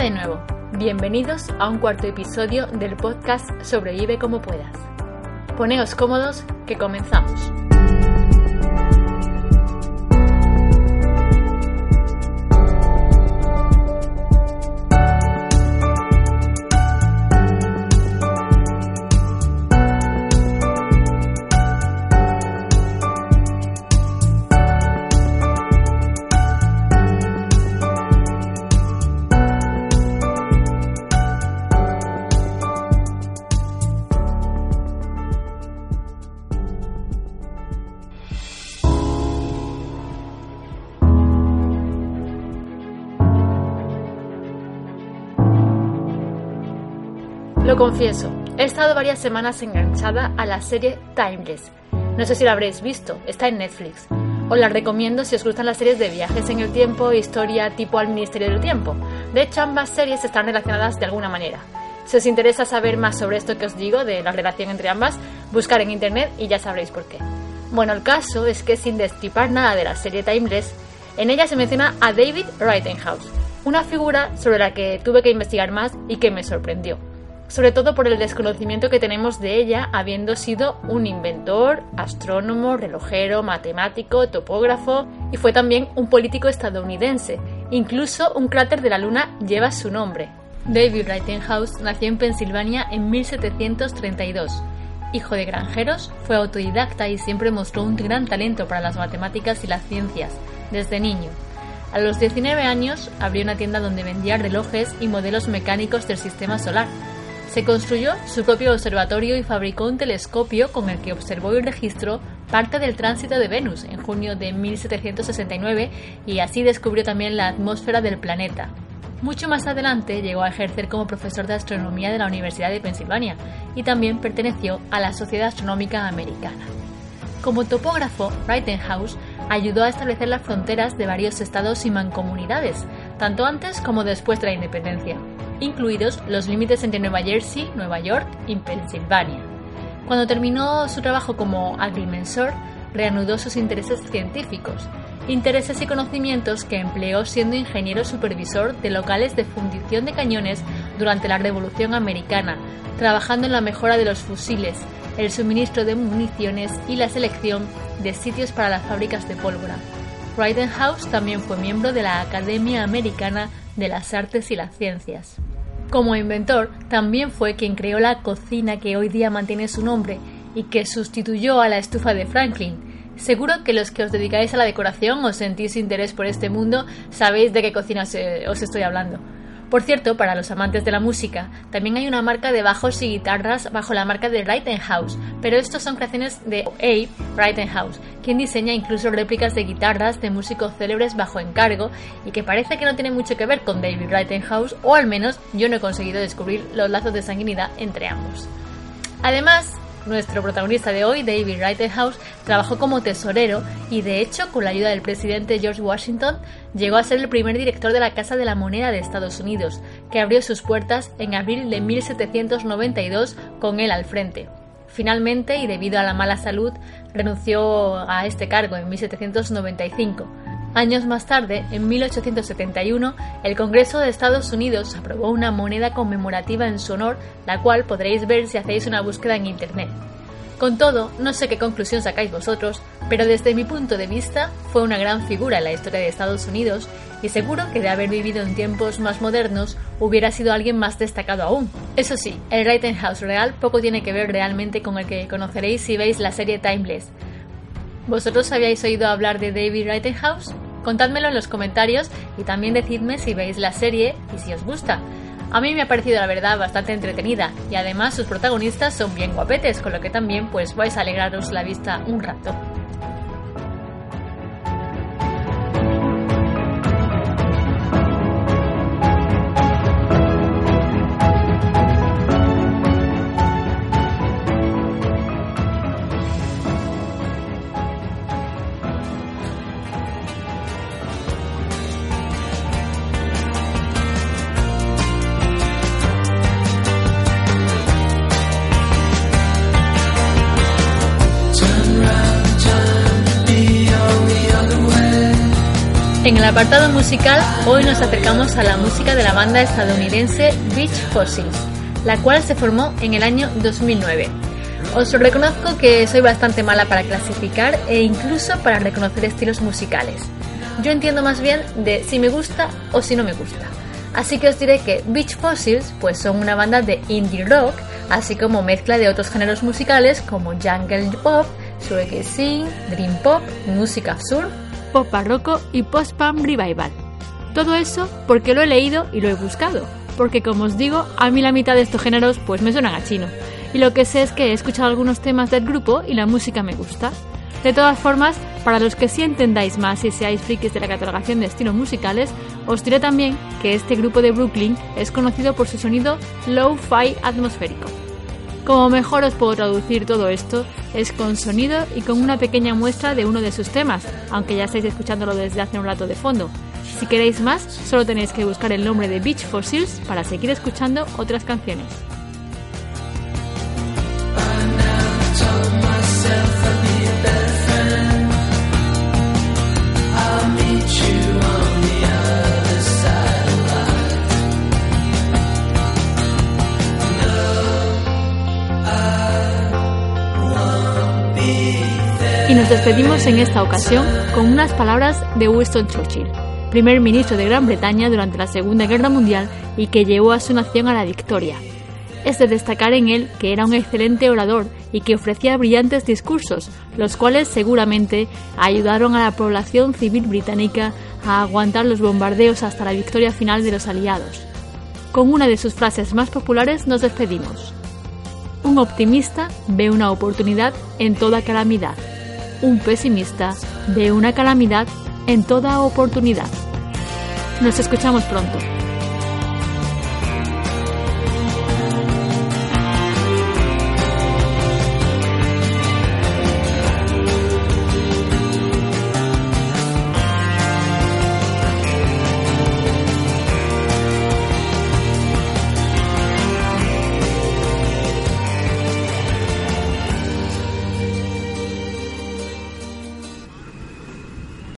De nuevo, bienvenidos a un cuarto episodio del podcast Sobrevive como puedas. Poneos cómodos que comenzamos. Lo confieso, he estado varias semanas enganchada a la serie Timeless. No sé si la habréis visto, está en Netflix. Os la recomiendo si os gustan las series de viajes en el tiempo e historia tipo al Ministerio del Tiempo. De hecho, ambas series están relacionadas de alguna manera. Si os interesa saber más sobre esto que os digo, de la relación entre ambas, buscar en internet y ya sabréis por qué. Bueno, el caso es que sin destipar nada de la serie Timeless, en ella se menciona a David Rittenhouse, una figura sobre la que tuve que investigar más y que me sorprendió sobre todo por el desconocimiento que tenemos de ella, habiendo sido un inventor, astrónomo, relojero, matemático, topógrafo y fue también un político estadounidense. Incluso un cráter de la Luna lleva su nombre. David Rittenhouse nació en Pensilvania en 1732. Hijo de granjeros, fue autodidacta y siempre mostró un gran talento para las matemáticas y las ciencias, desde niño. A los 19 años abrió una tienda donde vendía relojes y modelos mecánicos del sistema solar, se construyó su propio observatorio y fabricó un telescopio con el que observó y registró parte del tránsito de Venus en junio de 1769 y así descubrió también la atmósfera del planeta. Mucho más adelante llegó a ejercer como profesor de astronomía de la Universidad de Pensilvania y también perteneció a la Sociedad Astronómica Americana. Como topógrafo, Rittenhouse ayudó a establecer las fronteras de varios estados y mancomunidades, tanto antes como después de la independencia incluidos los límites entre Nueva Jersey, Nueva York y Pensilvania. Cuando terminó su trabajo como agrimensor, reanudó sus intereses científicos, intereses y conocimientos que empleó siendo ingeniero supervisor de locales de fundición de cañones durante la Revolución Americana, trabajando en la mejora de los fusiles, el suministro de municiones y la selección de sitios para las fábricas de pólvora. Rittenhouse también fue miembro de la Academia Americana de las Artes y las Ciencias. Como inventor, también fue quien creó la cocina que hoy día mantiene su nombre y que sustituyó a la estufa de Franklin. Seguro que los que os dedicáis a la decoración o sentís interés por este mundo sabéis de qué cocina os estoy hablando. Por cierto, para los amantes de la música, también hay una marca de bajos y guitarras bajo la marca de Rittenhouse, pero estos son creaciones de Abe Rittenhouse, quien diseña incluso réplicas de guitarras de músicos célebres bajo encargo y que parece que no tiene mucho que ver con David Rittenhouse, o al menos yo no he conseguido descubrir los lazos de sanguinidad entre ambos. Además, nuestro protagonista de hoy, David Rittenhouse, trabajó como tesorero y de hecho, con la ayuda del presidente George Washington, llegó a ser el primer director de la Casa de la Moneda de Estados Unidos, que abrió sus puertas en abril de 1792 con él al frente. Finalmente, y debido a la mala salud, renunció a este cargo en 1795 Años más tarde, en 1871, el Congreso de Estados Unidos aprobó una moneda conmemorativa en su honor, la cual podréis ver si hacéis una búsqueda en Internet. Con todo, no sé qué conclusión sacáis vosotros, pero desde mi punto de vista fue una gran figura en la historia de Estados Unidos y seguro que de haber vivido en tiempos más modernos hubiera sido alguien más destacado aún. Eso sí, el Rittenhouse real poco tiene que ver realmente con el que conoceréis si veis la serie Timeless, ¿Vosotros habíais oído hablar de David Rittenhouse? Contádmelo en los comentarios y también decidme si veis la serie y si os gusta. A mí me ha parecido la verdad bastante entretenida y además sus protagonistas son bien guapetes, con lo que también pues vais a alegraros la vista un rato. En el apartado musical, hoy nos acercamos a la música de la banda estadounidense Beach Fossils, la cual se formó en el año 2009. Os reconozco que soy bastante mala para clasificar e incluso para reconocer estilos musicales. Yo entiendo más bien de si me gusta o si no me gusta. Así que os diré que Beach Fossils pues son una banda de indie rock, así como mezcla de otros géneros musicales como jungle pop, sing, dream pop, música sur, pop barroco y post-punk revival. Todo eso porque lo he leído y lo he buscado, porque como os digo, a mí la mitad de estos géneros pues me suenan a chino. Y lo que sé es que he escuchado algunos temas del grupo y la música me gusta. De todas formas, para los que sí entendáis más y seáis frikis de la catalogación de estilos musicales, os diré también que este grupo de Brooklyn es conocido por su sonido low-fi atmosférico. Como mejor os puedo traducir todo esto es con sonido y con una pequeña muestra de uno de sus temas, aunque ya estáis escuchándolo desde hace un rato de fondo. Si queréis más, solo tenéis que buscar el nombre de Beach Fossils para seguir escuchando otras canciones. Y nos despedimos en esta ocasión con unas palabras de Winston Churchill, primer ministro de Gran Bretaña durante la Segunda Guerra Mundial y que llevó a su nación a la victoria. Es de destacar en él que era un excelente orador y que ofrecía brillantes discursos, los cuales seguramente ayudaron a la población civil británica a aguantar los bombardeos hasta la victoria final de los aliados. Con una de sus frases más populares nos despedimos. Un optimista ve una oportunidad en toda calamidad un pesimista ve una calamidad en toda oportunidad. Nos escuchamos pronto.